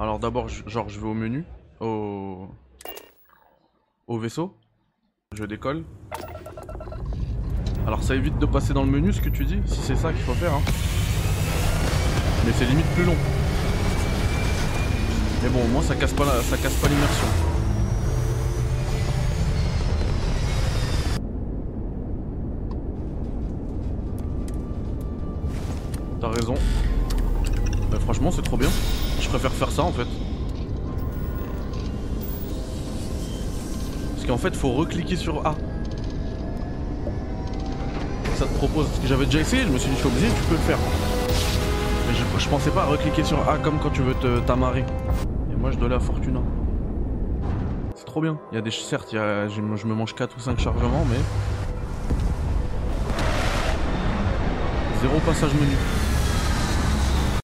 Alors d'abord, genre, je vais au menu, au... au vaisseau. Je décolle. Alors ça évite de passer dans le menu, ce que tu dis, si c'est ça qu'il faut faire. Hein. Mais c'est limite plus long. Mais bon, au moins ça casse pas la- ça casse pas l'immersion. T'as raison. Bah, franchement, c'est trop bien. Je préfère faire ça en fait. Parce qu'en fait, faut recliquer sur A. Ça te propose. Parce que j'avais déjà essayé, je me suis dit, je suis obligé, tu peux le faire. Mais je, pensais pas à recliquer sur A comme quand tu veux te t'amarrer. Et moi, je dois aller à Fortuna. C'est trop bien. Il y a des. Certes, y a, je, je me mange 4 ou 5 chargements, mais. Zéro passage menu.